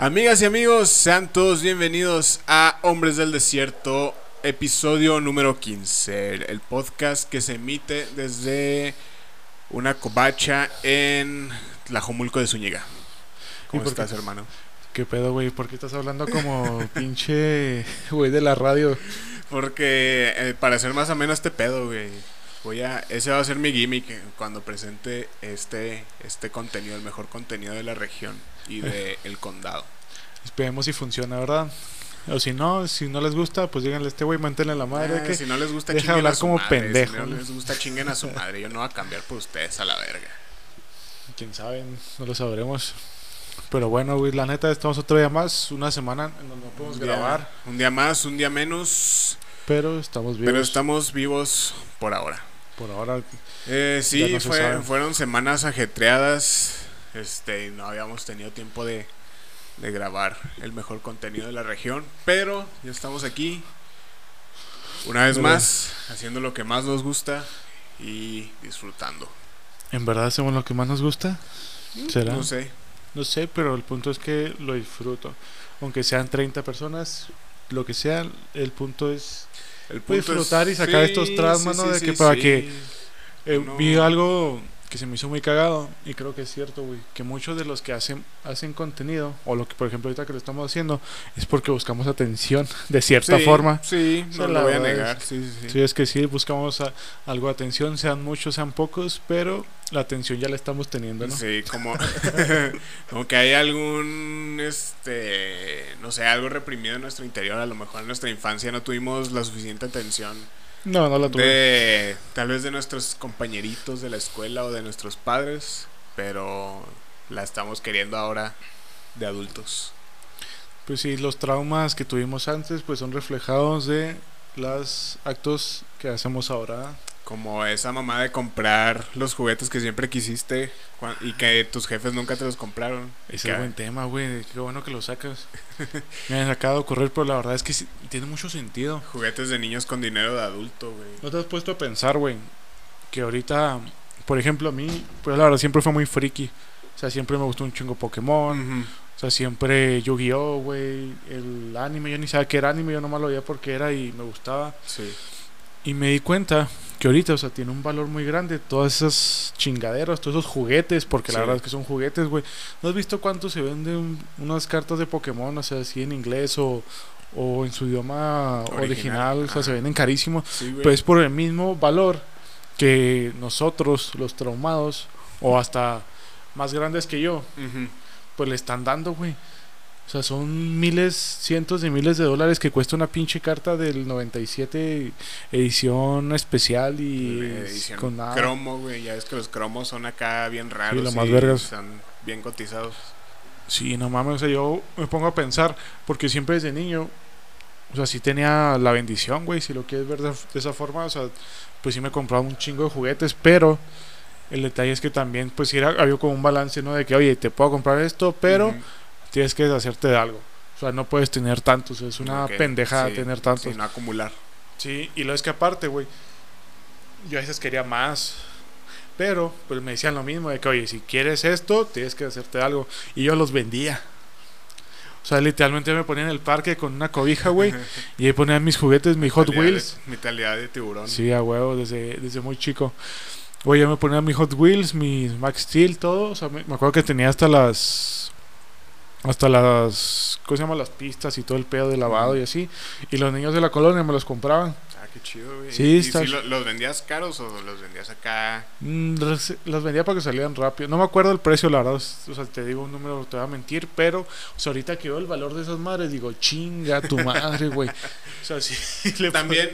Amigas y amigos, sean todos bienvenidos a Hombres del Desierto, episodio número 15, el podcast que se emite desde una covacha en Tlajomulco de Zúñiga. ¿Cómo ¿Y por estás, qué? hermano? ¿Qué pedo, güey? ¿Por qué estás hablando como pinche güey de la radio? Porque eh, para hacer más o menos este pedo, güey, voy a ese va a ser mi gimmick eh, cuando presente este este contenido, el mejor contenido de la región y de el condado. Esperemos si funciona, ¿verdad? O si no, si no les gusta, pues díganle a este güey, manténle la madre Ah, que si no les gusta deja hablar a su como madre, pendejo, Si no les gusta chinguen a su madre, yo no voy a cambiar por ustedes a la verga. quién sabe, no lo sabremos. Pero bueno, güey, la neta estamos otro día más, una semana en donde no podemos Un día- grabar, un día más, un día menos, pero estamos vivos pero estamos vivos por ahora. por ahora. Eh, sí, fue- fueron semanas ajetreadas. Este, no habíamos tenido tiempo de, de grabar el mejor contenido de la región. Pero ya estamos aquí. Una vez más, haciendo lo que más nos gusta y disfrutando. ¿En verdad hacemos lo que más nos gusta? ¿Será? No sé. No sé, pero el punto es que lo disfruto. Aunque sean 30 personas, lo que sea, el punto es El disfrutar y sacar estos traumas, ¿no? De que para que- Eh, No. Vi algo que se me hizo muy cagado y creo que es cierto, güey, que muchos de los que hacen hacen contenido o lo que por ejemplo ahorita que lo estamos haciendo es porque buscamos atención de cierta Sí, forma. Sí, O no lo voy a negar. es- Sí, sí, sí. Sí, es que sí buscamos a- algo de atención, sean muchos, sean pocos, pero la atención ya la estamos teniendo, ¿no? Sí, como, como que hay algún, este, no sé, algo reprimido en nuestro interior. A lo mejor en nuestra infancia no tuvimos la suficiente atención No, no la tuve. de, tal vez de nuestros compañeritos de la escuela o de nuestros padres, pero la estamos queriendo ahora de adultos. Pues sí, los traumas que tuvimos antes pues son reflejados de los actos que hacemos ahora. Como esa mamá de comprar los juguetes que siempre quisiste y que tus jefes nunca te los compraron. Ese que- es buen tema, güey. Qué bueno que lo sacas. Me han acabado de correr, pero la verdad es que sí, tiene mucho sentido. Juguetes de niños con dinero de adulto, güey. ¿No te has puesto a pensar, güey? Que ahorita, por ejemplo, a mí, pues la verdad siempre fue muy friki. O sea, siempre me gustó un chingo Pokémon. O sea, siempre Yu-Gi-Oh, güey. El anime, yo ni sabía que era anime, yo nomás lo veía porque era y me gustaba. Sí. Y me di cuenta que ahorita, o sea, tiene un valor muy grande todas esas chingaderas, todos esos juguetes, porque la verdad es que son juguetes, güey. ¿No has visto cuánto se venden unas cartas de Pokémon, o sea, así en inglés o, o en su idioma original? Original, o sea, se venden carísimos. Sí, güey. Pues por el mismo valor que nosotros, los traumados, o hasta más grandes que yo, Ujú. pues le están dando, güey. O sea, son miles, cientos de miles de dólares que cuesta una pinche carta del 97 edición especial y Edición con nada. cromo, güey. Ya ves que los cromos son acá bien raros. lo más y vergas. Están bien cotizados. Sí, no mames, o sea, yo me pongo a pensar, porque siempre desde niño, o sea, sí tenía la bendición, güey, si lo quieres ver de, de esa forma, o sea, pues sí me compraba un chingo de juguetes, pero el detalle es que también, pues sí era, había como un balance, ¿no? De que, oye, te puedo comprar esto, pero. Tienes que deshacerte de algo. O sea, no puedes tener tantos, es una Ok, pendejada sí, tener tantos. No acumular. Sí, y lo es que aparte, güey, yo a veces quería más. Pero, pues me decían lo mismo, de que, oye, si quieres esto, tienes que hacerte algo. Y yo los vendía. O sea, literalmente me ponía en el parque con una cobija, güey, y ahí ponía mis juguetes, mi Hot Wheels. mentalidad de tiburón. Sí, a huevo, desde, desde muy chico. Oye, yo me ponía mi Hot Wheels, mis Max Steel, todo. O sea, me, me acuerdo que tenía hasta las. Hasta las. ¿Cómo se llama? Las pistas y todo el pedo de lavado y así. Y los niños de la colonia me los compraban. Ah, qué chido, güey. Sí, ¿Y está- si lo- los vendías caros o los vendías acá? Mm, Los, los vendía para que salieran rápido. No me acuerdo el precio, la verdad. O sea, te digo un número, te voy a mentir. Pero, o sea, ahorita que veo el valor de esas madres, digo, chinga tu madre, güey. O sea, sí. le También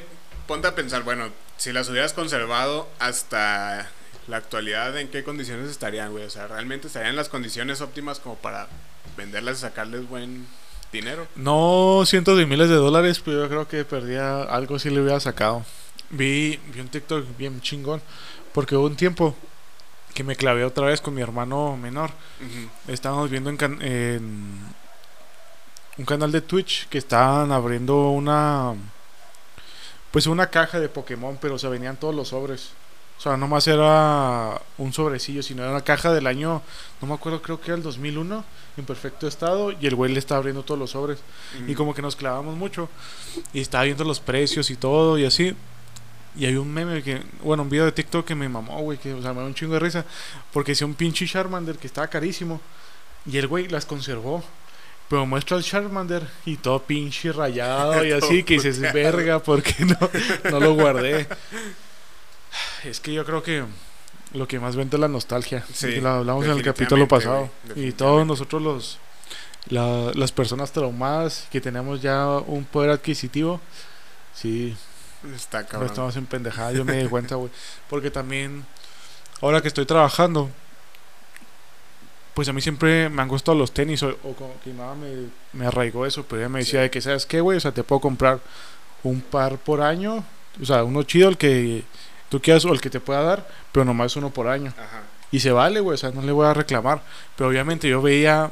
ponte a pensar, bueno, si las hubieras conservado hasta la actualidad, ¿en qué condiciones estarían, güey? O sea, ¿realmente estarían en las condiciones óptimas como para venderlas y sacarles buen dinero? No cientos de miles de dólares, pero yo creo que perdía algo si le hubiera sacado. Vi, vi un TikTok bien chingón, porque hubo un tiempo que me clavé otra vez con mi hermano menor. Estábamos viendo en, can- en un canal de Twitch que estaban abriendo una pues una caja de Pokémon, pero se venían todos los sobres. O sea, nomás era un sobrecillo, sino era una caja del año, no me acuerdo, creo que era el 2001, en perfecto estado, y el güey le estaba abriendo todos los sobres. Y como que nos clavamos mucho, y estaba viendo los precios y todo, y así. Y hay un meme que, bueno, un video de TikTok que me mamó, güey, que, o sea, me da un chingo de risa, porque decía un pinche Charmander que estaba carísimo, y el güey las conservó. Pero muestra el Charmander y todo pinche rayado y así que dices, verga, porque no, no lo guardé? Es que yo creo que lo que más vende es la nostalgia. Sí, y lo hablamos en el capítulo pasado. Y todos nosotros los la- las personas traumadas que tenemos ya un poder adquisitivo, sí, Está cabrón. estamos en pendejadas, yo me di cuenta, güey. Porque también, ahora que estoy trabajando, pues a mí siempre me han gustado los tenis, o, o como que mi mamá me, me arraigó eso, pero ella me decía Sí. de que, ¿sabes qué, güey? O sea, te puedo comprar un par por año, o sea, uno chido, el que tú quieras o el que te pueda dar, pero nomás uno por año. Ajá. Y se vale, güey, o sea, no le voy a reclamar. Pero obviamente yo veía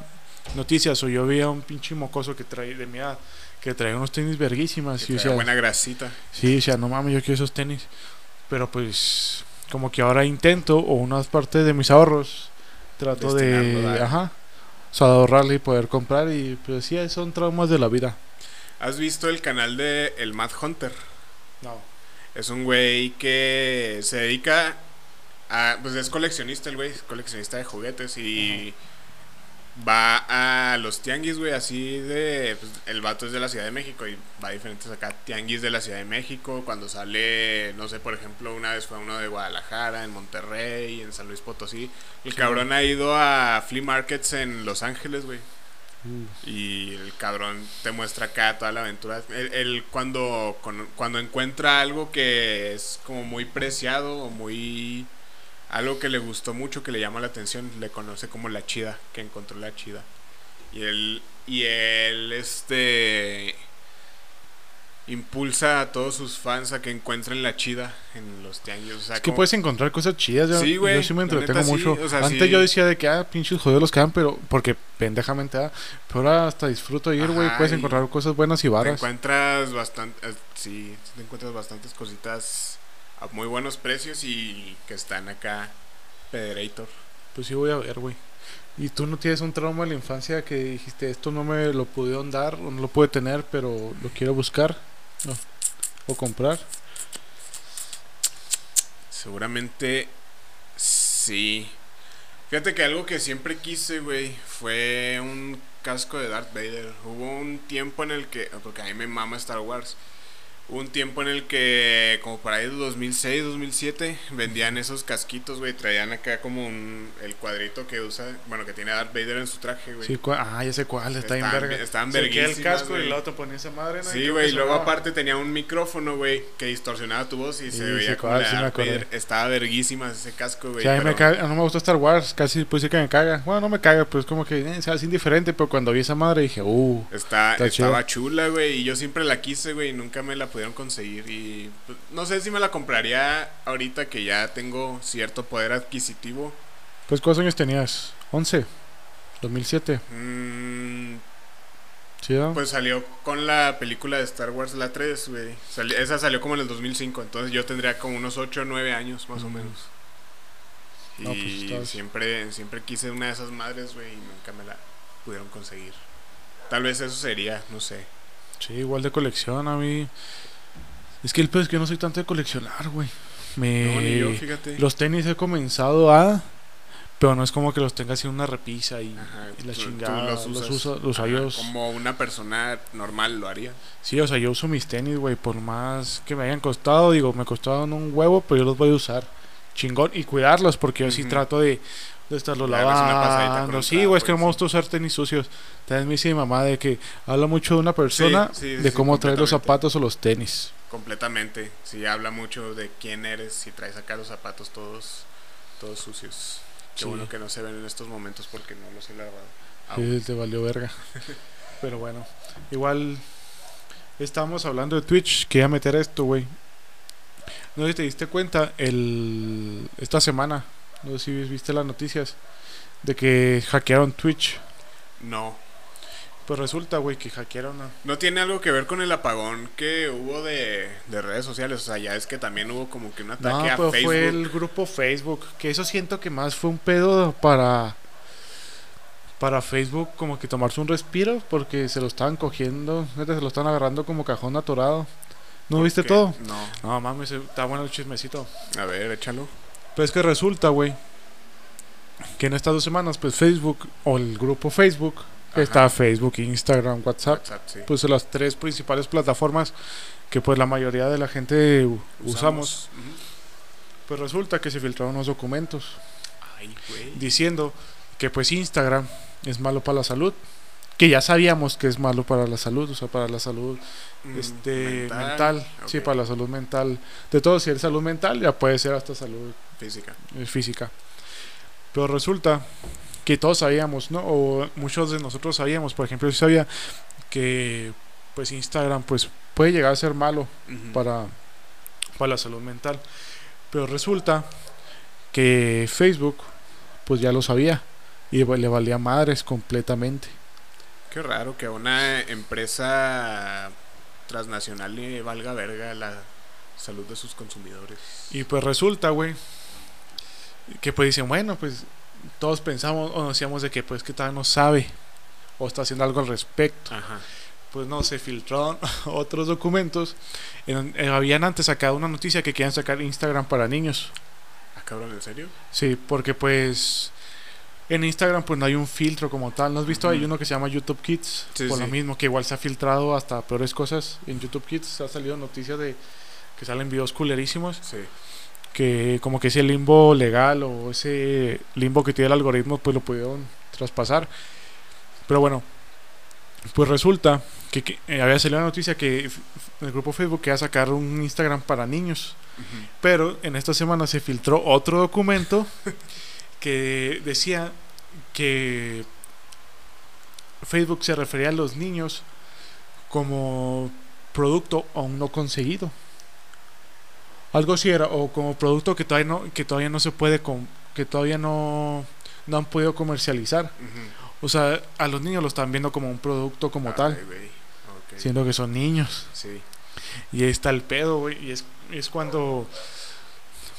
noticias o yo veía un pinche mocoso que traía de mi edad, que traía unos tenis verguísimas. Que Y traía decía, buena grasita. Sí, o sea, no mames, yo quiero esos tenis. Pero pues, como que ahora intento, o unas partes de mis ahorros, trato de, ajá, o sea, de ahorrarle y poder comprar. Y pues sí, son traumas de la vida. ¿Has visto el canal de El Mad Hunter? No. Es un güey que se dedica a. Pues es coleccionista el güey, es coleccionista de juguetes y. Va a los tianguis, güey, así de. Pues, el vato es de la Ciudad de México y va a diferentes acá tianguis de la Ciudad de México. Cuando sale, no sé, por ejemplo, una vez fue uno de Guadalajara, en Monterrey, en San Luis Potosí. El Sí. cabrón ha ido a flea markets en Los Ángeles, güey. Y el cabrón te muestra acá toda la aventura. Él, cuando, cuando encuentra algo que es como muy preciado o muy... Algo que le gustó mucho, que le llama la atención, le conoce como la chida, que encontró la chida. Y él, y él, este... Impulsa a todos sus fans a que encuentren la chida en los tianguis. O sea, Es que como- puedes encontrar cosas chidas. Yo, Sí, güey, yo sí me entretengo neta sí, mucho. o sea, Antes sí. yo decía de que, ah, pinches jodidos los quedan, pero porque pendejamente, ah, pero ahora hasta disfruto de ir, güey. Puedes encontrar cosas buenas y Te varas. encuentras bastante, eh, sí, te encuentras bastantes cositas a muy buenos precios y que están acá Pederator. Pues sí, voy a ver, güey. ¿Y tú no tienes un trauma de la infancia que dijiste, esto no me lo pudieron dar o no lo pude tener, pero lo quiero buscar no, o comprar? Seguramente sí. Fíjate que algo que siempre quise, güey, fue un casco de Darth Vader. Hubo un tiempo en el que, porque a mí me mama Star Wars. Un tiempo en el que, como por ahí de 2006, 2007, vendían esos casquitos, güey. Traían acá como un, el cuadrito que usa, bueno, que tiene Darth Vader en su traje, güey. Sí, ah, ya sé cuál, está bien Estaban- verga. estaban Se queda el verguísimas, casco y luego te ponía esa madre, ¿no? Sí, güey, y luego aparte tenía un micrófono, güey, que distorsionaba tu voz y Sí, se sí, veía como cuál, sí me Darth. Vader. Estaba verguísima ese casco, güey. Sí, a mí me caga- no me gusta Star Wars, casi pues sí que me caga. Bueno, no me caga, pero es como que eh, se hace indiferente, pero cuando vi esa madre dije, uh, Está, Está estaba chula, güey, y yo siempre la quise, güey, y nunca me la pudieron conseguir. Y pues, no sé si me la compraría ahorita que ya tengo cierto poder adquisitivo. pues ¿cuántos años tenías? 11, 2007, Mm, ¿sí? no? pues salió con la película de Star Wars, la 3, güey. Sali- esa salió como en el 2005, entonces yo tendría como unos 8 o 9 años, más o Mm. menos. Y No, pues, estás- siempre, siempre quise una de esas madres, güey, y nunca me la pudieron conseguir. Tal vez eso sería, no sé. Sí, igual de colección a mí. Es que el peor es que yo no soy tanto de coleccionar, güey. Me... No, ni yo, fíjate. Los tenis he comenzado a... Pero no es como que los tenga así en una repisa y, Ajá, y la tú- tú chingada. Los, uso, los Ajá, Como una persona normal lo haría. Sí, o sea, yo uso mis tenis, güey, por más que me hayan costado. Digo, me costaron un huevo, pero yo los voy a usar. Chingón. Y cuidarlos, porque yo sí Ujú. trato de, de con lavando. Sí, güey, es que no me gusta usar tenis sucios. También me dice mi mamá de que habla mucho de una persona sí, de sí, cómo traer los zapatos o los tenis. Completamente. Sí, habla mucho de quién eres si traes acá los zapatos todos, todos sucios. Qué bueno que no se ven en estos momentos porque no los he lavado. aún. Sí, te valió verga. Pero bueno, igual estábamos hablando de Twitch, que iba a meter esto, güey. No sé si te diste cuenta, el esta semana, no sé si viste las noticias, de que hackearon Twitch. No. Pues resulta, güey, que hackearon a... No tiene algo que ver con el apagón que hubo de, de redes sociales. O sea, ya es que también hubo como que un ataque No, a pero Facebook. fue el grupo Facebook. Que eso siento que más fue un pedo para. Para Facebook, como que tomarse un respiro. Porque se lo estaban cogiendo. neta, Se lo están agarrando como cajón atorado. ¿No viste ¿Qué? todo? No. No mames, está bueno el chismecito. A ver, échalo. Pues es que resulta, güey. Que en estas dos semanas, pues Facebook o el grupo Facebook. Ajá. Está Facebook, Instagram, WhatsApp. WhatsApp, sí. Pues son las tres principales plataformas que pues la mayoría de la gente usamos. Pues resulta que se filtraron unos documentos. Ay, diciendo que pues Instagram es malo para la salud. Que ya sabíamos que es malo para la salud, o sea, para la salud Mm, este, mental. Sí, para la salud mental. De todo, si es salud mental, ya puede ser hasta salud Física. eh, física. Pero resulta que todos sabíamos, ¿no? O muchos de nosotros sabíamos, por ejemplo, yo sabía que pues Instagram pues puede llegar a ser malo para, para la salud mental. Pero resulta que Facebook, pues ya lo sabía y le valía madres completamente. Qué raro que a una empresa transnacional le valga verga la salud de sus consumidores. Y pues resulta, güey, que pues dicen, bueno, pues todos pensamos o decíamos de que pues que todavía no sabe o está haciendo algo al respecto. Ajá. Pues no, se filtraron otros documentos. En- eh, habían antes sacado una noticia que querían sacar Instagram para niños. Ah, cabrón, ¿en serio? Sí, porque pues en Instagram pues no hay un filtro como tal. ¿No has visto? Hay uno que se llama YouTube Kids. Sí, por lo mismo, que igual se ha filtrado hasta peores cosas. En YouTube Kids ha salido noticias de que salen videos culerísimos. Sí. Que como que ese limbo legal o ese limbo que tiene el algoritmo pues lo pudieron traspasar. Pero bueno, pues resulta que, que, eh, había salido la noticia que el grupo Facebook quería sacar un Instagram para niños. Pero en esta semana se filtró otro documento que decía que Facebook se refería a los niños como producto aún no conseguido. Algo así era, o como producto que todavía no, que todavía no se puede, que todavía no, no han podido comercializar. O sea, a los niños lo están viendo como un producto como tal, siendo que son niños. Sí. Y ahí está el pedo, güey. Y es, es cuando.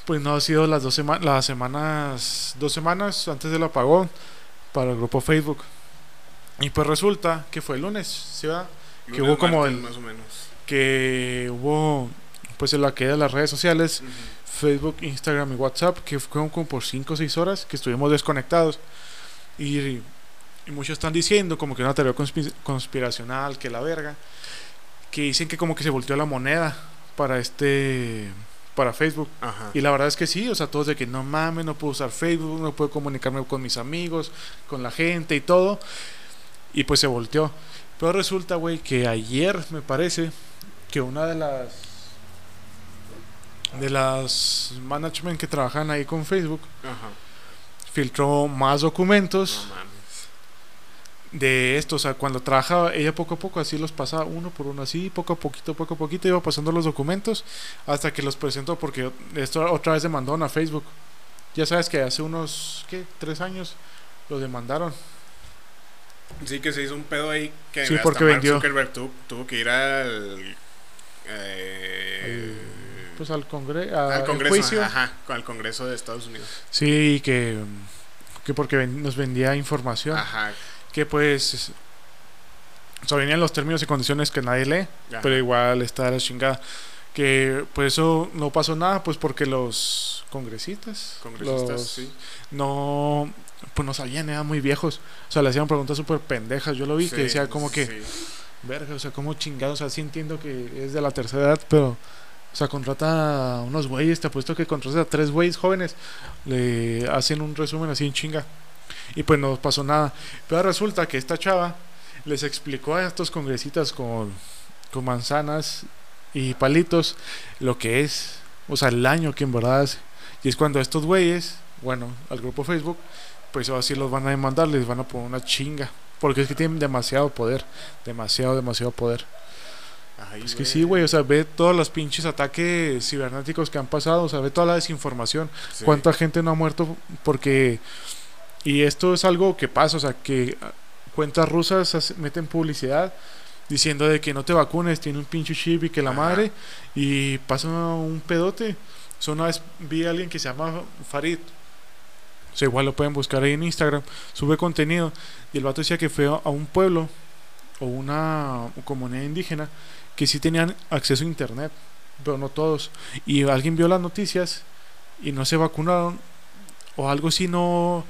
Pues no ha sido las dos semanas. Las semanas. Dos semanas antes del apagón. Para el grupo Facebook. Y pues resulta que fue el lunes, ¿sí verdad? Que hubo como el- Más o menos. Que hubo. Pues en la caída de las redes sociales. Ujú. Facebook, Instagram y WhatsApp. Que fueron como por 5 o 6 horas. Que estuvimos desconectados. Y. Y muchos están diciendo como que una teoría conspi- conspiracional, que la verga. Que dicen que como que se volteó la moneda para este. Para Facebook. Ajá. Y la verdad es que sí, o sea, todos de que no mames, no puedo usar Facebook, no puedo comunicarme con mis amigos, con la gente y todo. Y pues se volteó. Pero resulta, güey, que ayer me parece que una de las de las management que trabajan ahí con Facebook Ajá. filtró más documentos No mames. de esto, o sea, cuando trabajaba ella poco a poco así los pasaba uno por uno así, poco a poquito, poco a poquito iba pasando los documentos hasta que los presentó porque esto otra vez demandaron a Facebook. Ya sabes que hace unos, ¿qué? Tres años lo demandaron. Sí, que se hizo un pedo ahí que Sí, porque Mark vendió. Zuckerberg tu- tuvo que ir al. eh, Pues al, congre al al Congreso. juicio. Ajá, al Congreso de Estados Unidos. Sí, que, que porque ven- nos vendía información. Ajá. Que pues... O venían los términos y condiciones que nadie lee. ajá. pero igual está la chingada. Que pues eso no pasó nada, pues porque los congresistas, Congresistas, los- sí. no, pues no sabían, eran muy viejos. O sea, le hacían preguntas súper pendejas. Yo lo vi Sí, que decía como que, sí. verga, o sea, como chingados. O sea, sí entiendo que es de la tercera edad, pero, o sea, contrata a unos güeyes, te apuesto que contrata a tres güeyes jóvenes, le hacen un resumen así en chinga. Y pues no pasó nada. Pero resulta que esta chava les explicó a estos congresistas con, con manzanas y palitos lo que es, o sea, el daño que en verdad hace. Y es cuando estos güeyes, bueno, al grupo Facebook, pues ahora sí los van a demandar, les van a poner una chinga. Porque es que tienen demasiado poder, demasiado, demasiado poder. Ay, Es que sí, güey, o sea, ve todos los pinches ataques cibernéticos que han pasado, o sea, ve toda la desinformación. Sí. ¿Cuánta gente no ha muerto porque... Y esto es algo que pasa, o sea, que cuentas rusas meten publicidad diciendo de que no te vacunes, tiene un pinche chip y que la Ajá. madre, y pasa un pedote. O sea, una vez vi a alguien que se llama Farid. O sea, igual lo pueden buscar ahí en Instagram. Sube contenido. Y el vato decía que fue a un pueblo o una comunidad indígena que sí tenían acceso a internet, pero no todos. Y alguien vio las noticias y no se vacunaron. O algo así no,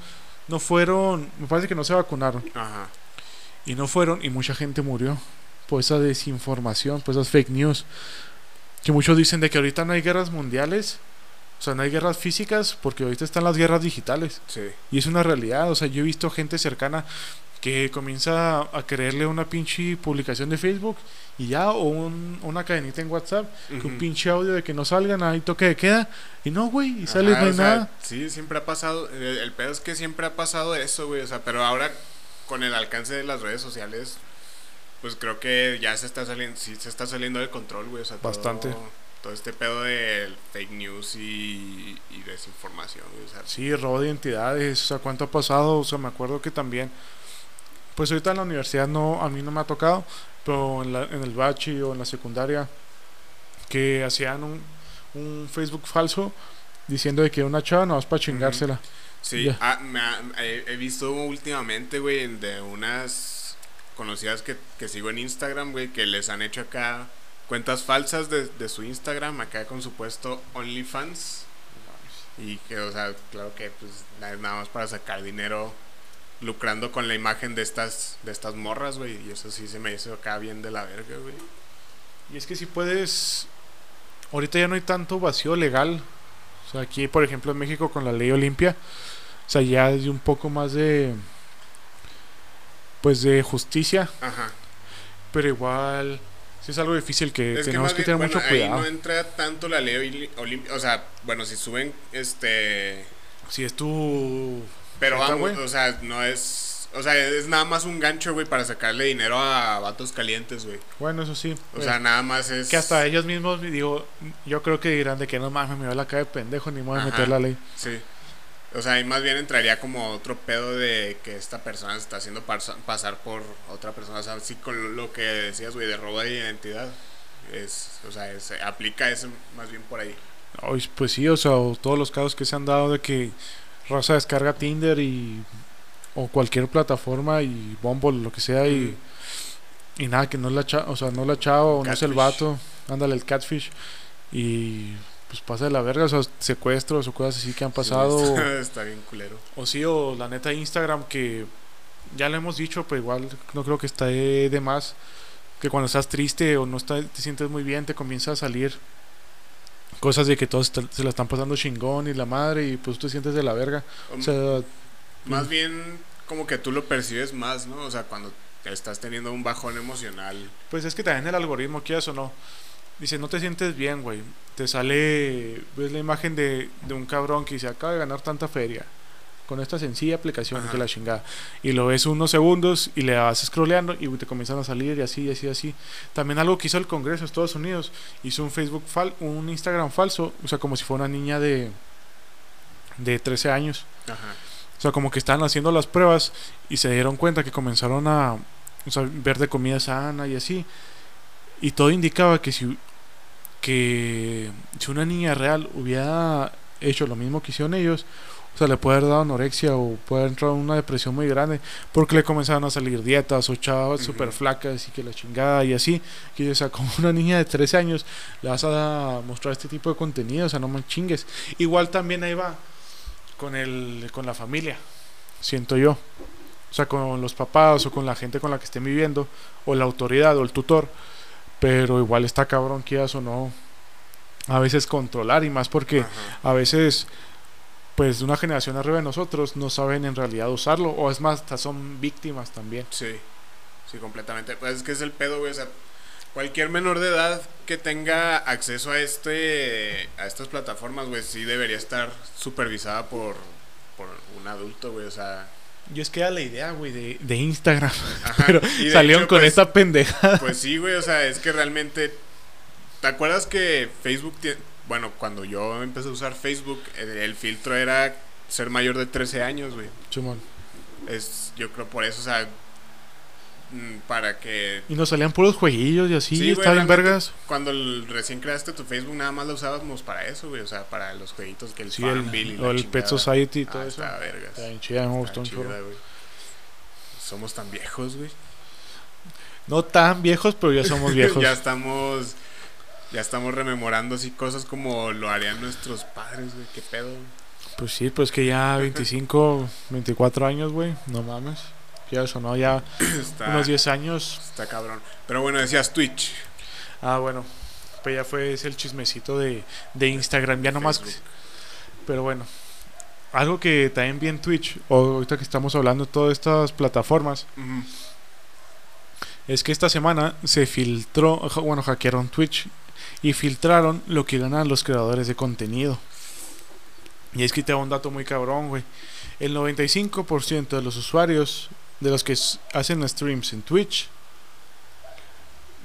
no fueron. Me parece que no se vacunaron. Ajá. Y no fueron y mucha gente murió por esa desinformación, por esas fake news. Que muchos dicen de que ahorita no hay guerras mundiales, o sea, no hay guerras físicas porque ahorita están las guerras digitales. Sí. Y es una realidad, o sea, yo he visto gente cercana que comienza a creerle una pinche publicación de Facebook y ya, o un- una cadenita en WhatsApp, que un pinche audio de que no salgan, ahí toque de queda, y no, güey, y sale, Ajá, no hay o sea, nada. Sí, siempre ha pasado. El, el pedo es que siempre ha pasado eso, güey. O sea, pero ahora con el alcance de las redes sociales, pues creo que ya se está saliendo, sí se está saliendo de control, güey. O sea, todo- Bastante. Todo, este pedo de fake news y, y desinformación, güey. O sea, Sí, robo de identidades, o sea, cuánto ha pasado, o sea, me acuerdo que también, pues ahorita en la universidad no, a mí no me ha tocado, pero en, la- en el bachi o en la secundaria, que hacían un, un Facebook falso diciendo de que una chava no vas para chingársela. Sí, ah, me ha- he, he visto últimamente, güey, de unas conocidas que, que sigo en Instagram, güey, que les han hecho acá cuentas falsas de, de su Instagram, acá con supuesto OnlyFans. Y que, o sea, claro que pues na- es nada más para sacar dinero lucrando con la imagen de estas de estas morras, güey. Y eso sí se me hizo acá bien de la verga, güey. Y es que si puedes, ahorita ya no hay tanto vacío legal, o sea, aquí por ejemplo en México con la ley Olimpia, o sea, ya hay un poco más de, pues de justicia, Ajá. pero igual sí es algo difícil que Es que tenemos más que, bien, tener bueno, mucho ahí cuidado. no entra tanto la ley Olimpia. O sea, bueno, si suben este Si es tu... Pero vamos, güey. o sea, no es. O sea, es nada más un gancho, güey, para sacarle dinero a vatos calientes, güey. Bueno, eso sí. O pues, sea, nada más es. que hasta ellos mismos, digo, yo creo que dirán de que no mames, me va la cara de pendejo, ni a Ajá. meter la ley. Sí. O sea, ahí más bien entraría como otro pedo de que esta persona se está haciendo pasa- pasar por otra persona. O sea, sí, con lo que decías, güey, de robo de identidad. Es, o sea, es- aplica eso más bien por ahí. Pues sí, o sea, o todos los casos que se han dado de que raza descarga Tinder y o cualquier plataforma y Bumble, lo que sea y, y nada, que no es la chava, o sea, no la chava o no es el vato, ándale el catfish. Y pues pasa de la verga, o sea, secuestros o cosas así que han Sí, pasado. está, está bien culero. o sí, o la neta Instagram que ya lo hemos dicho, pero igual no creo que está de, de más que cuando estás triste o no está, te sientes muy bien, te comienza a salir cosas de que todos se la están pasando chingón y la madre y pues tú te sientes de la verga. O sea, Más bien como que tú lo percibes más, ¿no? O sea, cuando estás teniendo un bajón emocional. pues es que también el algoritmo, quieras o no, dice, no te sientes bien, güey. Te sale, ves la imagen de, de un cabrón que dice, acaba de ganar tanta feria con esta sencilla aplicación Ajá. que la chingada. Y lo ves unos segundos y le vas scrolleando y te comienzan a salir y así, y así, y así. También algo que hizo el Congreso de Estados Unidos, hizo un Facebook fal un Instagram falso, o sea, como si fuera una niña de, de 13 años. Ajá. O sea, como que estaban haciendo las pruebas y se dieron cuenta que comenzaron a o sea, ver de comida sana y así. Y todo indicaba que si, que si una niña real hubiera hecho lo mismo que hicieron ellos, o sea, le puede haber dado anorexia o puede haber entrado en una depresión muy grande porque le comenzaron a salir dietas o chavas súper flacas y que la chingada y así. Que, o sea, como una niña de 13 años le vas a mostrar este tipo de contenido, o sea, no me chingues. Igual también ahí va con el con la familia, siento yo. O sea, con los papás o con la gente con la que estén viviendo o la autoridad o el tutor, pero igual está cabrón quieras o no a veces controlar y más porque Ajá. a veces pues una generación arriba de nosotros no saben en realidad usarlo o es más hasta son víctimas también. Sí, sí, completamente. Pues es que es el pedo, güey. O sea, cualquier menor de edad que tenga acceso a este a estas plataformas, güey, sí debería estar supervisada por, por un adulto, güey. O sea, Y es que era la idea, güey, de, de Instagram, ajá. pero de salieron hecho, con pues, esta pendeja. Pues sí, güey, o sea, es que realmente. ¿Te acuerdas que Facebook tiene. Bueno, cuando yo empecé a usar Facebook, el, el filtro era ser mayor de 13 años, güey. Chumón. Es, yo creo por eso, o sea, mm, para que Y nos salían puros jueguillos y así, Sí, vergas. Cuando el- recién creaste tu Facebook, nada más lo usábamos para eso, güey. O sea, para los jueguitos que el Sí, el, Farmville y o el Pet. Society y todo Ah, eso. está vergas. Está bien chida, me gustó. Somos tan viejos, güey. No tan viejos, pero ya somos viejos. ya estamos. Ya estamos rememorando así cosas como lo harían nuestros padres, güey. Qué pedo. Pues sí, pues que ya 25, 24 años, güey. No mames. Ya eso, ¿no? Ya Está, unos 10 años. está cabrón. Pero bueno, decías Twitch. Ah, bueno. Pues ya fue ese el chismecito de, de Instagram. Ya nomás. Facebook. Pero bueno. Algo que también vi en Twitch, o ahorita que estamos hablando de todas estas plataformas, es que esta semana se filtró, bueno, hackearon Twitch y filtraron lo que ganan los creadores de contenido. Y es que te da un dato muy cabrón, güey. El 95% de los usuarios de los que hacen streams en Twitch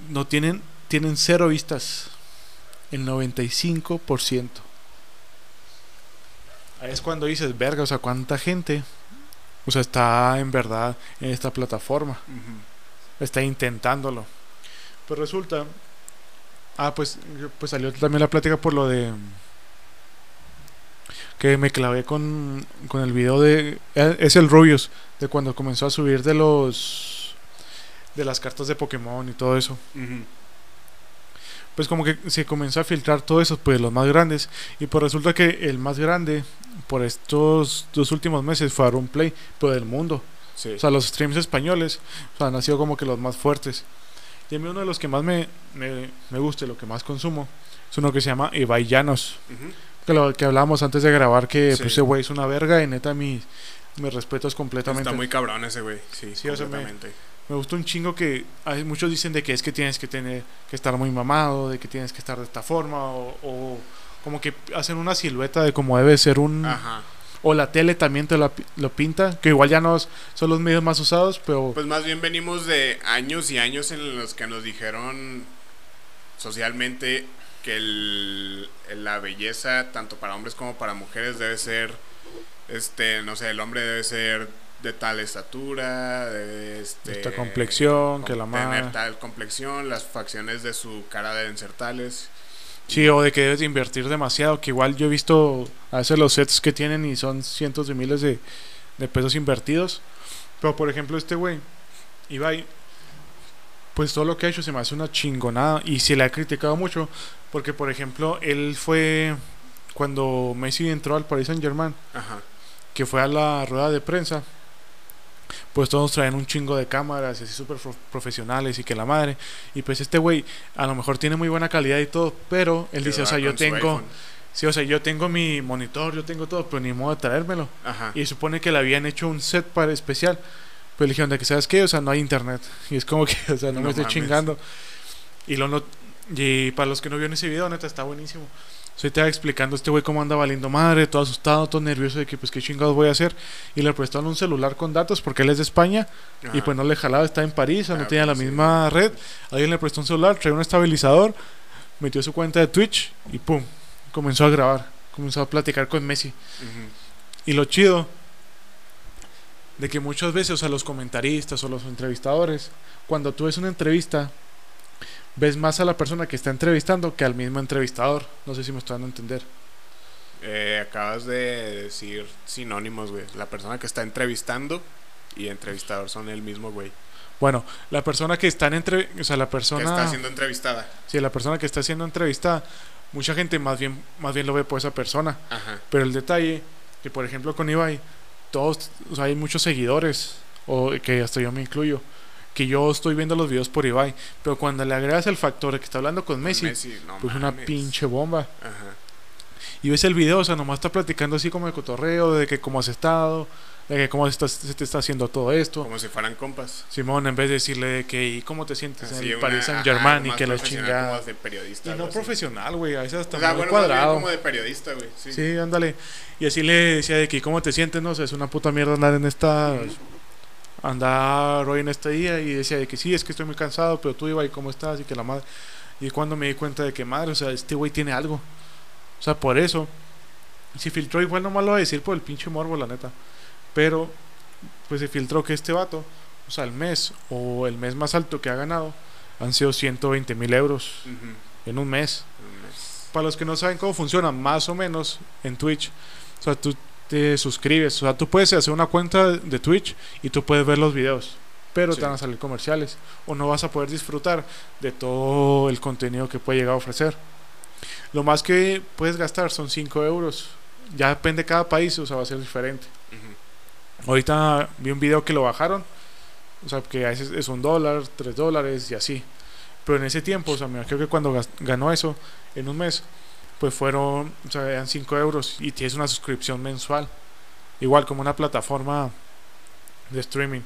no tienen tienen cero vistas. El 95%. Ahí es cuando dices, verga, o sea, cuánta gente o sea, está en verdad en esta plataforma está intentándolo. Pero resulta. Ah, pues, pues salió también la plática por lo de. Que me clavé con, con el video de. eh, Es el Rubius, de cuando comenzó a subir de los. De las cartas de Pokémon y todo eso. Pues como que se comenzó a filtrar todo eso, pues los más grandes. Y pues resulta que el más grande por estos dos últimos meses fue Aaron Play, pero del mundo. Sí. O sea, los streams españoles o sea, han sido como que los más fuertes. Y a mí uno de los que más me, me, me gusta y lo que más consumo es uno que se llama Ibai Llanos. Que lo que hablábamos antes de grabar, que Sí. pues ese güey es una verga y neta mis, mis respetos completamente. Está muy cabrón ese güey. Sí, Sí, o sea, me- completamente. Me gusta un chingo que hay, muchos dicen de que es que tienes que tener que estar muy mamado, de que tienes que estar de esta forma o, o como que hacen una silueta de cómo debe ser un Ajá. O la tele también te pi- lo pinta, que igual ya no son los medios más usados, pero Pues más bien venimos de años y años en los que nos dijeron socialmente que el- la belleza, tanto para hombres como para mujeres, debe ser, este, no sé, el hombre debe ser de tal estatura, de este, Esta complexión, que la tener madre. tal complexión, las facciones de su cara deben ser tales. Sí, o de que debes de invertir demasiado, que igual yo he visto a veces los sets que tienen y son cientos de miles de, de pesos invertidos. Pero por ejemplo este güey, Ibai, pues todo lo que ha hecho se me hace una chingonada y se le ha criticado mucho, porque por ejemplo él fue cuando Messi entró al Paris Saint Germain, Ajá. que fue a la rueda de prensa, pues todos traen un chingo de cámaras así súper pro- profesionales y que la madre. Y pues este güey a lo mejor tiene muy buena calidad y todo, pero él dice, o sea, yo tengo, iPhone. sí, o sea, yo tengo mi monitor, yo tengo todo, pero ni modo de traérmelo. Ajá. Y supone que le habían hecho un set para especial. Pero le dijeron de que, ¿sabes qué? O sea, no hay internet. Y es como que, o sea, no, No me estoy chingando. Y, lo no- y para los que no vieron ese video, neta, está buenísimo. Soy te explicando a este güey cómo anda valiendo madre, todo asustado, todo nervioso de que, pues, qué chingados voy a hacer. Y le prestaron un celular con datos porque él es de España. Y Ajá. pues no le jalaba, está en París, o no Ah, tenía la sí. misma red. Alguien le prestó un celular, traía un estabilizador, metió su cuenta de Twitch y pum, comenzó a grabar. Comenzó a platicar con Messi. Ujú. Y lo chido de que muchas veces, o sea, los comentaristas o los entrevistadores, cuando tú ves una entrevista, ves más a la persona que está entrevistando que al mismo entrevistador. No sé si me estoy dando a entender. Eh, acabas de decir sinónimos, güey. La persona que está entrevistando y entrevistador son el mismo, güey. Bueno, la persona que está en entre, o sea, la Que persona, está siendo entrevistada. sí, la persona que está siendo entrevistada, mucha gente más bien, más bien lo ve por esa persona. Ajá. Pero el detalle, que por ejemplo con Ibai, todos, o sea, hay muchos seguidores, o que hasta yo me incluyo, que yo estoy viendo los videos por Ibai, pero cuando le agregas el factor de que está hablando con Messi, no pues una pinche bomba. Ajá. Y ves el video, o sea, nomás está platicando así como de cotorreo, de que cómo has estado, de que cómo se te está haciendo todo esto. Como si fueran compas. Simón, en vez de decirle de que, ¿y cómo te sientes Así, en el Paris Saint Germain y que la chingada? Y no así. profesional, güey, a veces hasta O sea, muy bueno, cuadrado. como de periodista, güey. Sí. Sí, ándale. Y así le decía de que cómo te sientes, no, o sea, es una puta mierda andar en esta andar hoy en este día y decía de que sí, es que estoy muy cansado, pero tú iba y cómo estás y que la madre. Y cuando me di cuenta de que madre, o sea, este güey tiene algo. O sea, por eso se filtró igual nomás lo voy a decir por el pinche morbo, la neta. Pero pues se filtró que este vato o sea, el mes, o el mes más alto que ha ganado, han sido 120 mil euros en un mes. un mes. Para los que no saben cómo funciona, más o menos en Twitch, o sea, tú te suscribes, o sea, tú puedes hacer una cuenta de Twitch y tú puedes ver los videos, pero Sí. te van a salir comerciales, o no vas a poder disfrutar de todo el contenido que puede llegar a ofrecer. Lo más que puedes gastar son 5 euros, ya depende de cada país, o sea, va a ser diferente. Ahorita vi un video que lo bajaron. O sea, que a veces es un dólar, tres dólares y así. Pero en ese tiempo, o sea, me creo que cuando ganó eso en un mes, pues fueron, o sea, eran 5 euros y tienes una suscripción mensual. Igual como una plataforma de streaming.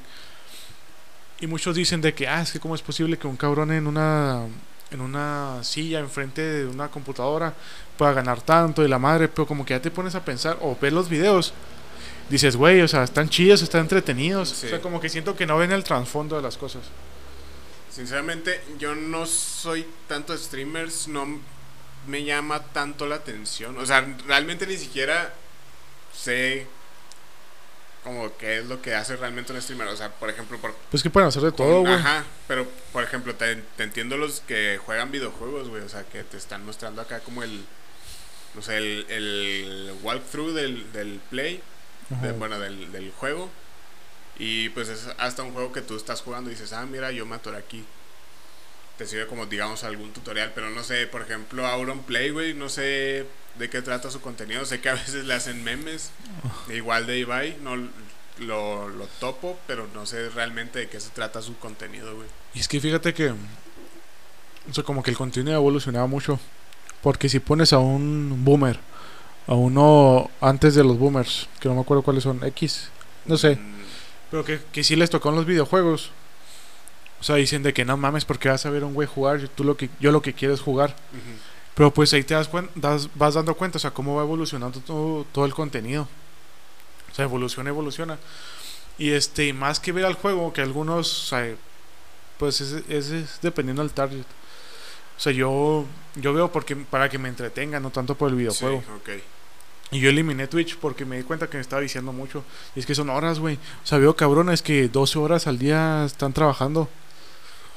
Y muchos dicen de que, ah, es que cómo es posible que un cabrón en una en una silla enfrente de una computadora pueda ganar tanto y la madre, pero como que ya te pones a pensar o ver los videos dices, güey, o sea, están chidos, están entretenidos. Sí. O sea, como que siento que no ven el trasfondo de las cosas. Sinceramente, yo no soy tanto streamers, no me llama tanto la atención. O sea, realmente ni siquiera sé como qué es lo que hace realmente un streamer. O sea, por ejemplo, por Pues que pueden hacer de todo, güey. Ajá, pero por ejemplo, te, te entiendo los que juegan videojuegos, güey. O sea, que te están mostrando acá como el, no sé, el, el walkthrough del, del play, de- bueno, del, del juego. Y pues es hasta un juego que tú estás jugando y dices, ah, mira, yo me atoré aquí. Te sirve como, digamos, algún tutorial. Pero no sé, por ejemplo, Auron Play, güey, no sé de qué trata su contenido. Sé que a veces le hacen memes. Igual de Ibai, no lo, lo topo, pero no sé realmente de qué se trata su contenido, güey. Y es que fíjate que. O sea, como que el contenido ha evolucionado mucho. Porque si pones a un boomer, a uno antes de los boomers, que no me acuerdo cuáles son, X, no sé, Mm, pero que, que sí les tocó en los videojuegos. O sea, dicen de que no mames, porque vas a ver a un güey jugar, yo- tú lo que, yo lo que quiero es jugar. Pero pues ahí te das das- vas dando cuenta, o sea, cómo va evolucionando todo, todo el contenido. O sea, evoluciona, evoluciona. Y este, más que ver al juego, que algunos, o sea, pues es, es- es dependiendo del target. O sea, yo, yo veo porque para que me entretenga, no tanto por el videojuego. Sí. Y yo eliminé Twitch porque me di cuenta que me estaba viciando mucho. Y es que son horas, güey. O sea, veo cabrones que 12 horas al día están trabajando,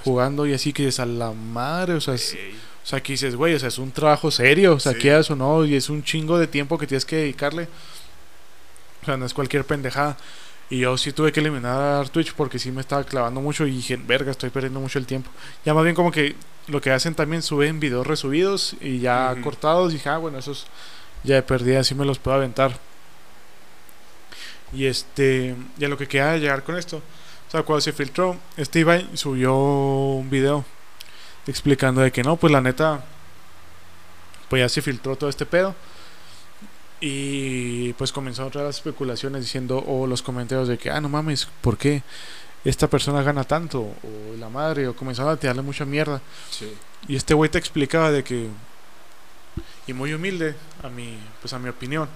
jugando y así que es a la madre. O sea, es- o sea, que dices, güey, o sea, es un trabajo serio, o sea, Sí. quieras o no, y es un chingo de tiempo que tienes que dedicarle. O sea, no es cualquier pendejada. Y yo sí tuve que eliminar Twitch porque sí me estaba clavando mucho y dije, verga, estoy perdiendo mucho el tiempo. Ya más bien como que lo que hacen también suben videos resubidos y ya cortados. Y dije, ah, bueno, esos ya de perdida, así me los puedo aventar. Y este, y a lo que queda llegar con esto. O sea, cuando se filtró, este Ibai subió un video explicando de que no, pues la neta, pues ya se filtró todo este pedo. Y pues comenzaron otras especulaciones diciendo, o los comentarios de que, ah, no mames, ¿por qué esta persona gana tanto? O la madre, o comenzaron a tirarle mucha mierda. Sí. Y este güey te explicaba de que, y muy humilde, a mi, pues a mi opinión,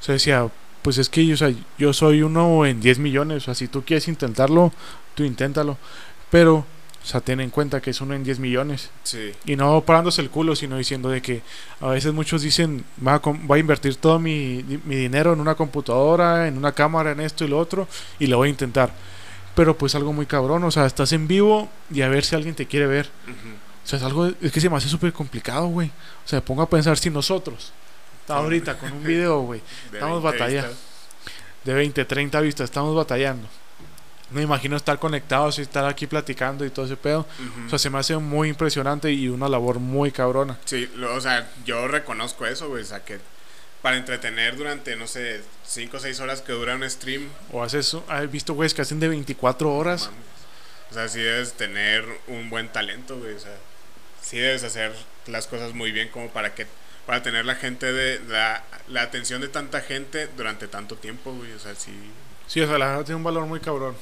o sea, decía, pues es que yo, o sea, yo soy uno en 10 millones, o sea, si tú quieres intentarlo, tú inténtalo, pero, o sea, ten en cuenta que es uno en 10 millones, Sí. y no parándose el culo, sino diciendo de que a veces muchos dicen, va a, voy a invertir todo mi, mi dinero en una computadora, en una cámara, en esto y lo otro, y lo voy a intentar. Pero pues algo muy cabrón, o sea, estás en vivo y a ver si alguien te quiere ver. O sea, es algo, es que se me hace súper complicado, güey. O sea, me pongo a pensar si nosotros, ahorita con un video, güey, Estamos 20 batalla. vistas. de 20, 30 vistas, estamos batallando. Me imagino estar conectados y estar aquí platicando y todo ese pedo. Ujú. O sea, se me hace muy impresionante y una labor muy cabrona. Sí, lo- o sea, yo reconozco eso, güey. O sea, que para entretener durante, no sé, 5 o 6 horas que dura un stream. O haces, he visto güeyes que hacen de 24 horas. mames. O sea, sí debes tener un buen talento, güey. O sea, sí debes hacer las cosas muy bien como para que para tener la gente de la, la atención de tanta gente durante tanto tiempo, güey. O sea, sí. Sí, o sea, la verdad tiene un valor muy cabrón.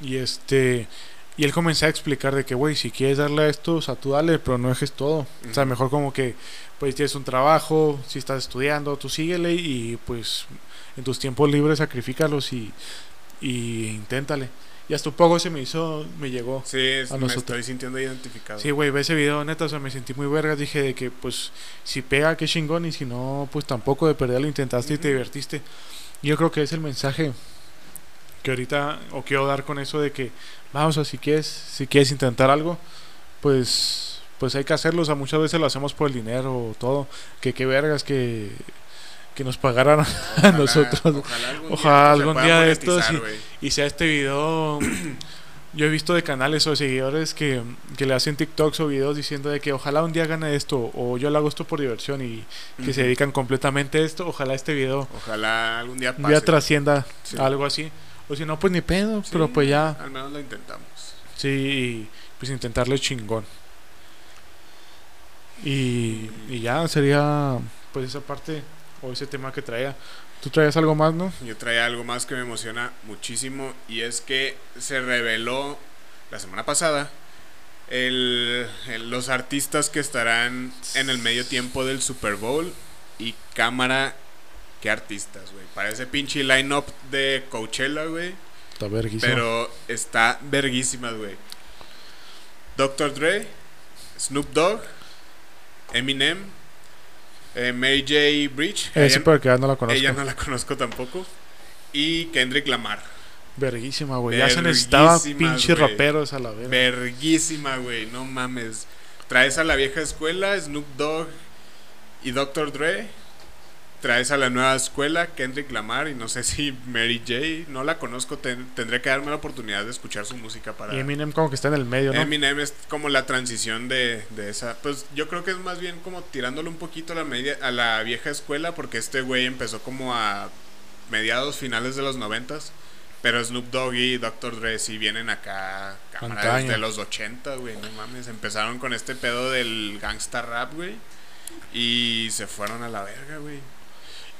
Y este. Y él comenzó a explicar de que, güey, si quieres darle a esto, o sea, tú dale, pero no dejes todo. O sea, mejor como que, pues tienes un trabajo, si estás estudiando, tú síguele y pues en tus tiempos libres sacrifícalos y, y inténtale. Y hasta un poco se me hizo, me llegó. Sí, es- A me nosotros. estoy sintiendo identificado. Sí, güey, ve ese video, neta, o sea, me sentí muy verga. Dije de que, pues, si pega, qué chingón, y si no, pues tampoco de perder lo intentaste y te divertiste. Y yo creo que es el mensaje que ahorita, o quiero dar con eso de que, vamos, o sea, si quieres, si quieres intentar algo, pues, pues hay que hacerlo, o sea, muchas veces lo hacemos por el dinero o todo, que qué vergas que, que nos pagaran a nosotros. Ojalá algún Ojalá día, algún día de estos y- sea este video, yo he visto de canales o de seguidores que, que le hacen TikToks o videos diciendo de que ojalá un día gane esto, o yo lo hago esto por diversión y que se dedican completamente a esto, ojalá este video Ojalá algún día pase. día trascienda Sí. algo así. O si no, pues ni pedo, Sí, pero pues ya, Al menos lo intentamos. sí, y, pues intentarle chingón. Y, y ya sería pues esa parte o ese tema que traía. ¿Tú traías algo más, no? Yo traía algo más que me emociona muchísimo y es que se reveló la semana pasada el, el- los artistas que estarán en el medio tiempo del Super Bowl y cámara, qué artistas, güey. Parece pinche line-up de Coachella, güey. Está verguísimo. Pero está verguísimas, güey. Dr. Dre, Snoop Dogg, Eminem, eh, Mary J. Bridge. Ese ella- porque ya no la conozco. ella no la conozco tampoco. Y Kendrick Lamar. Verguísima, güey. Ya se necesitaba pinches raperos a la vez. Verguísima, güey. No mames. Traes a la vieja escuela, Snoop Dogg y Dr. Dre. Traes a la nueva escuela, Kendrick Lamar. Y no sé si Mary J. No la conozco. ten- tendré que darme la oportunidad de escuchar su música para. Y Eminem como que está en el medio, ¿no? Eminem es como la transición de, de esa. Pues yo creo que es más bien como tirándole un poquito a la, media, a la vieja escuela, porque este güey empezó como a mediados, finales de los noventas. Pero Snoop Dogg y Dr. Dre sí vienen acá, cámara, Antaño. desde los 80, güey, no mames. Empezaron con este pedo del gangsta rap, güey. Y se fueron a la verga, güey.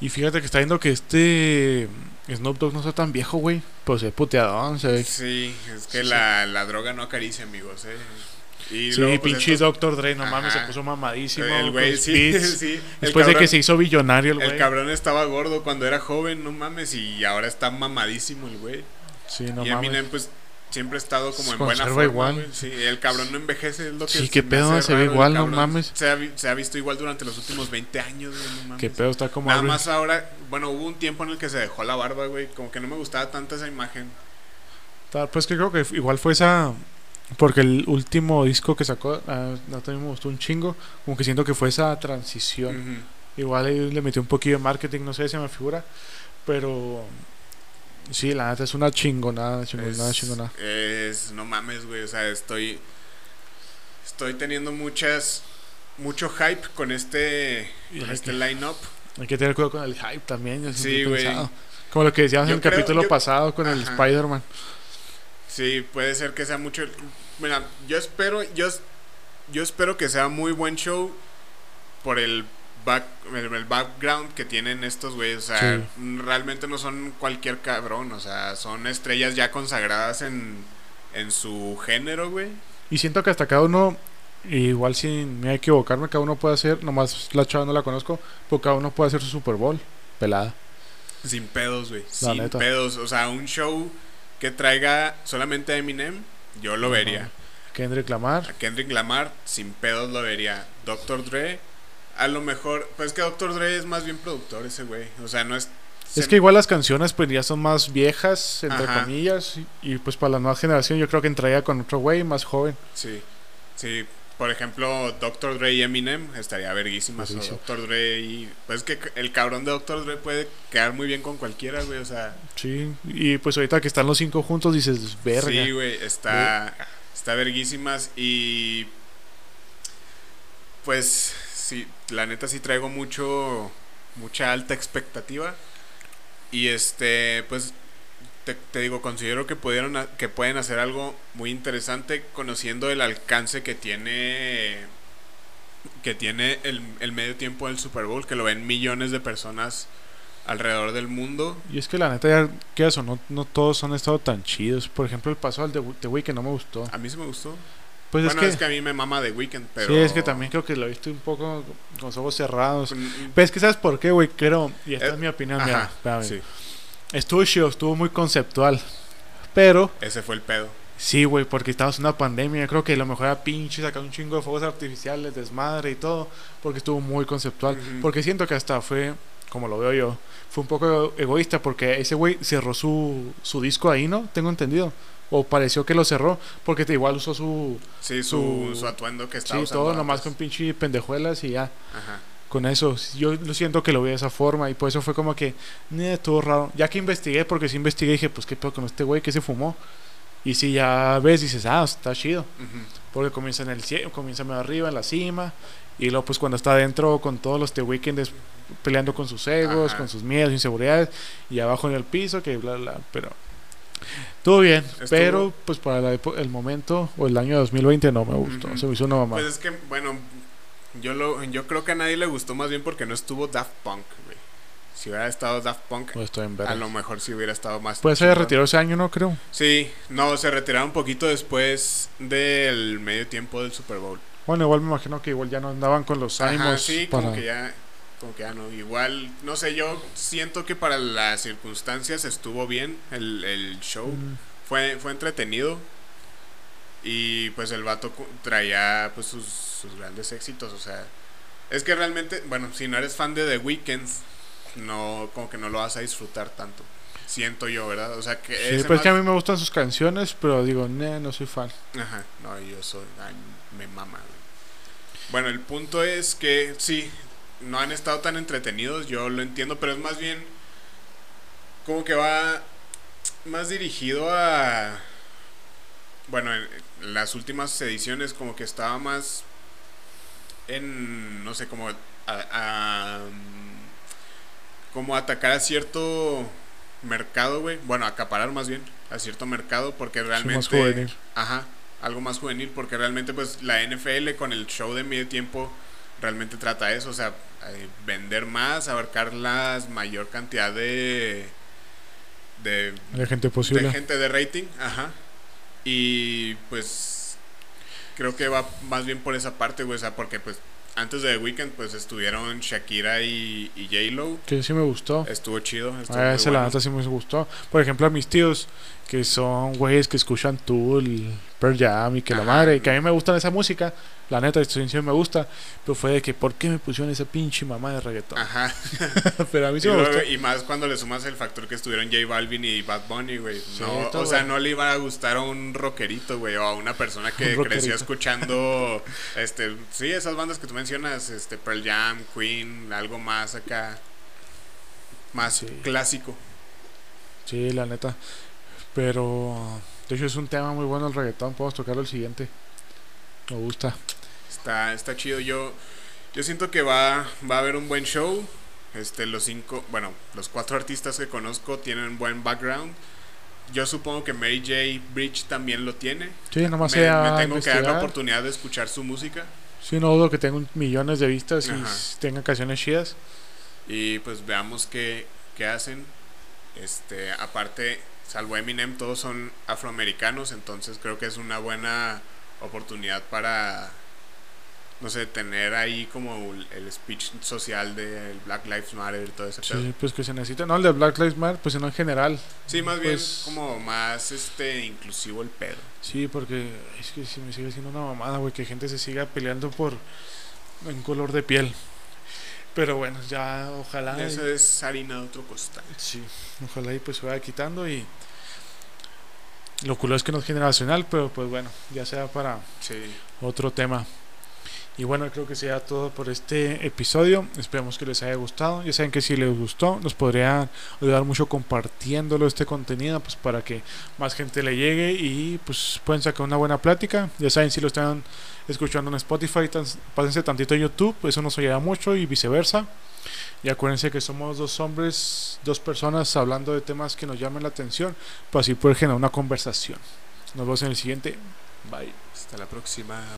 Y fíjate que está viendo que este Snoop Dogg no está tan viejo, güey. Pues es puteadón, se ve. Sí, es que Sí, la, la droga no acaricia, amigos, eh. Y Sí, luego, pues, pinche Dr. Dre, no mames, se puso mamadísimo. El güey, sí, sí. el Después de que se hizo billonario el El güey. cabrón estaba gordo cuando era joven, no mames, y ahora está mamadísimo el güey. Sí, no y mames. Eminem, pues, siempre ha estado como en buena forma. igual. Sí, el cabrón no envejece, es lo que Sí, se qué pedo, se ve raro, igual, no mames. Se ha, se ha visto igual durante los últimos 20 años, güey, no mames. Qué pedo está como. Nada más ahora, bueno, hubo un tiempo en el que se dejó la barba, güey, como que no me gustaba tanto esa imagen. Pues que creo que igual fue esa. Porque el último disco que sacó, ah, no, también me gustó un chingo. Como que siento que fue esa transición. Ujú. Igual ahí le metió un poquillo de marketing, no sé, se me figura. Pero. Sí, la neta es una chingonada, chingonada, Es- chingonada. Es, no mames, güey, o sea, estoy estoy teniendo muchas mucho hype con este Y con este que- line-up. Hay que tener cuidado con el hype también. Sí, güey. Como lo que decíamos Yo en el creo- capítulo yo- pasado con el. Spider-Man. Sí, puede ser que sea mucho. Mira, yo espero, yo, yo espero que sea muy buen show por el back, el, el background que tienen estos güeyes. O sea, Sí. realmente no son cualquier cabrón. O sea, son estrellas ya consagradas en, en su género, güey. Y siento que hasta cada uno, igual sin me equivocarme, cada uno puede hacer, nomás la chava no la conozco, pero cada uno puede hacer su Super Bowl pelada. Sin pedos, güey. Sin neta. pedos. O sea, un show que traiga solamente a Eminem, yo lo vería. Kendrick Lamar. A Kendrick Lamar, sin pedos lo vería. Dr. Dre, a lo mejor. Pues que Dr. Dre es más bien productor ese güey. O sea, no es. Es que igual las canciones pues ya son más viejas, entre Ajá. comillas, y, y, pues para la nueva generación yo creo que entraría con otro güey más joven. Sí. Sí. Por ejemplo, Dr. Dre y Eminem estaría verguísimas. O Verguísimo. Dr. Dre y. Pues que el cabrón de Dr. Dre puede quedar muy bien con cualquiera, güey. O sea. Sí, y pues ahorita que están los cinco juntos dices, verga. Sí, güey, está, está verguísimas y pues sí, la neta sí traigo mucho, mucha alta expectativa y este, pues te, te digo, considero que pudieron, que pueden hacer algo muy interesante conociendo el alcance que tiene, que tiene el, el medio tiempo del Super Bowl, que lo ven millones de personas alrededor del mundo. Y es que la neta ya, que eso, no, no todos han estado tan chidos. Por ejemplo, el paso al de The Weeknd no me gustó. A mí sí me gustó. Pues bueno, es, que, es que a mí me mama The Weeknd, pero... sí, es que también creo que lo viste un poco con los ojos cerrados. Mm, Pero es que sabes por qué, güey, creo, y esta Eh, es mi opinión, Ajá, mira, espérame. sí, Estuvo chido, estuvo muy conceptual. Pero ese fue el pedo. Sí, güey, porque estamos en una pandemia. Yo creo que a lo mejor era pinche sacar un chingo de fuegos artificiales, desmadre y todo, porque estuvo muy conceptual. Porque siento que hasta fue como lo veo yo, fue un poco egoísta porque ese güey cerró su, su disco ahí, ¿no? Tengo entendido. O pareció que lo cerró porque te igual usó su... Sí, su, Su- su atuendo que estaba Sí, usando todo nomás con pinche pendejuelas y ya. Ajá. Con eso, yo lo siento que lo vi de esa forma y por eso fue como que, "Nah, estuvo raro. Ya que investigué, porque sí investigué, dije, pues qué pedo con este güey que se fumó. Y si ya ves, dices, ah, está chido. Porque comienza en el cielo, comienza medio arriba, en la cima. Y luego, pues cuando está adentro con todos los The Weeknd es- peleando con sus egos, Ajá. con sus miedos, inseguridades. Y abajo en el piso, que bla, bla. Pero todo bien. Estuvo- Pero, pues para la el momento o el año 2020 no me gustó. Ujú. Se me hizo una mamá. Pues es que, bueno, yo lo yo creo que a nadie le gustó más bien porque no estuvo Daft Punk, güey. Si hubiera estado Daft Punk, Pues a lo mejor sí hubiera estado más. Pues se retirado ese año, ¿no? Creo. Sí, no, se retiraron un poquito después del medio tiempo del Super Bowl. Bueno, igual me imagino que igual ya no andaban con los Ajá, ánimos sí, para... como que ya como que ya no, igual, no sé, yo siento que para las circunstancias estuvo bien el, el show, Mm, fue, fue entretenido y pues el vato traía pues sus, sus grandes éxitos, o sea, es que realmente, bueno, si no eres fan de The Weeknd, no, como que no lo vas a disfrutar tanto, siento yo, ¿verdad? O sea, que Sí, pues que a mí me gustan sus canciones, pero digo, "Nah, no soy fan. Ajá, no, yo soy, ay, me mama. güey. Bueno, el punto es que sí, no han estado tan entretenidos, yo lo entiendo, pero es más bien como que va más dirigido a... Bueno, en las últimas ediciones como que estaba más en, no sé, como a, a- como atacar a cierto mercado, güey. Bueno, acaparar más bien a cierto mercado porque realmente... más juvenil. Ajá, algo más juvenil porque realmente pues la NFL con el show de medio tiempo realmente trata eso, o sea, eh, vender más, abarcar la mayor cantidad de de, De gente de posible. gente de rating, ajá. Y pues creo que va más bien por esa parte, güey, o sea, porque pues antes de The Weeknd pues estuvieron Shakira y, y J-Lo, Que sí me gustó. estuvo chido, estuvo A muy ese la neta sí me gustó. Por ejemplo, a mis tíos, que son güeyes que escuchan Tool, Pearl Jam y que la madre, y que a mí me gusta esa música, la neta, esta canción me gusta, pero fue de que, ¿por qué me pusieron esa pinche mamá de reggaetón? Ajá. pero a mí sí y, me gustó. y más cuando le sumas el factor que estuvieron J Balvin y Bad Bunny, güey. Sí, No, o sea, no le iba a gustar a un rockerito, güey, o a una persona que Un creció escuchando, este, sí, esas bandas que tú mencionas, este, Pearl Jam, Queen, algo más acá, más Sí. clásico. Sí, la neta. Pero, de hecho, es un tema muy bueno el reggaetón. Podemos tocarlo el siguiente. Me gusta. Está, está chido. Yo, yo siento que va, va a haber un buen show. Este, los cinco, bueno, los cuatro artistas que conozco tienen buen background. Yo supongo que Mary J. Bridge también lo tiene. Sí, nomás me, sea me tengo que dar la oportunidad de escuchar su música. Sí, no dudo que tenga un- millones de vistas y Ajá. tenga canciones chidas. Y pues veamos qué, qué hacen. Este, aparte, salvo Eminem, todos son afroamericanos, entonces creo que es una buena oportunidad para, no sé, tener ahí como el speech social del Black Lives Matter y todo ese pedo. Sí, pues que se necesita. No, el de Black Lives Matter, pues sino en general. Sí, más bien Pues- como más este inclusivo el pedo. Sí, porque es que si me sigue siendo una mamada, güey, que gente se siga peleando por un color de piel. Pero bueno, ya ojalá. y- Eso es harina de otro costal. Sí, ojalá y pues se vaya quitando y. Lo culo es que no es generacional, pero pues bueno, ya sea para Sí. otro tema. Y bueno, creo que sea todo por este episodio. Esperemos que les haya gustado. Ya saben que si les gustó, nos podrían ayudar mucho compartiéndolo este contenido, pues para que más gente le llegue y pues pueden sacar una buena plática. Ya saben, si lo están escuchando en Spotify, pásense tantito a YouTube, eso nos ayuda mucho y viceversa. Y acuérdense que somos dos hombres, dos personas hablando de temas que nos llamen la atención, para así poder generar una conversación. Nos vemos en el siguiente. Bye. Hasta la próxima.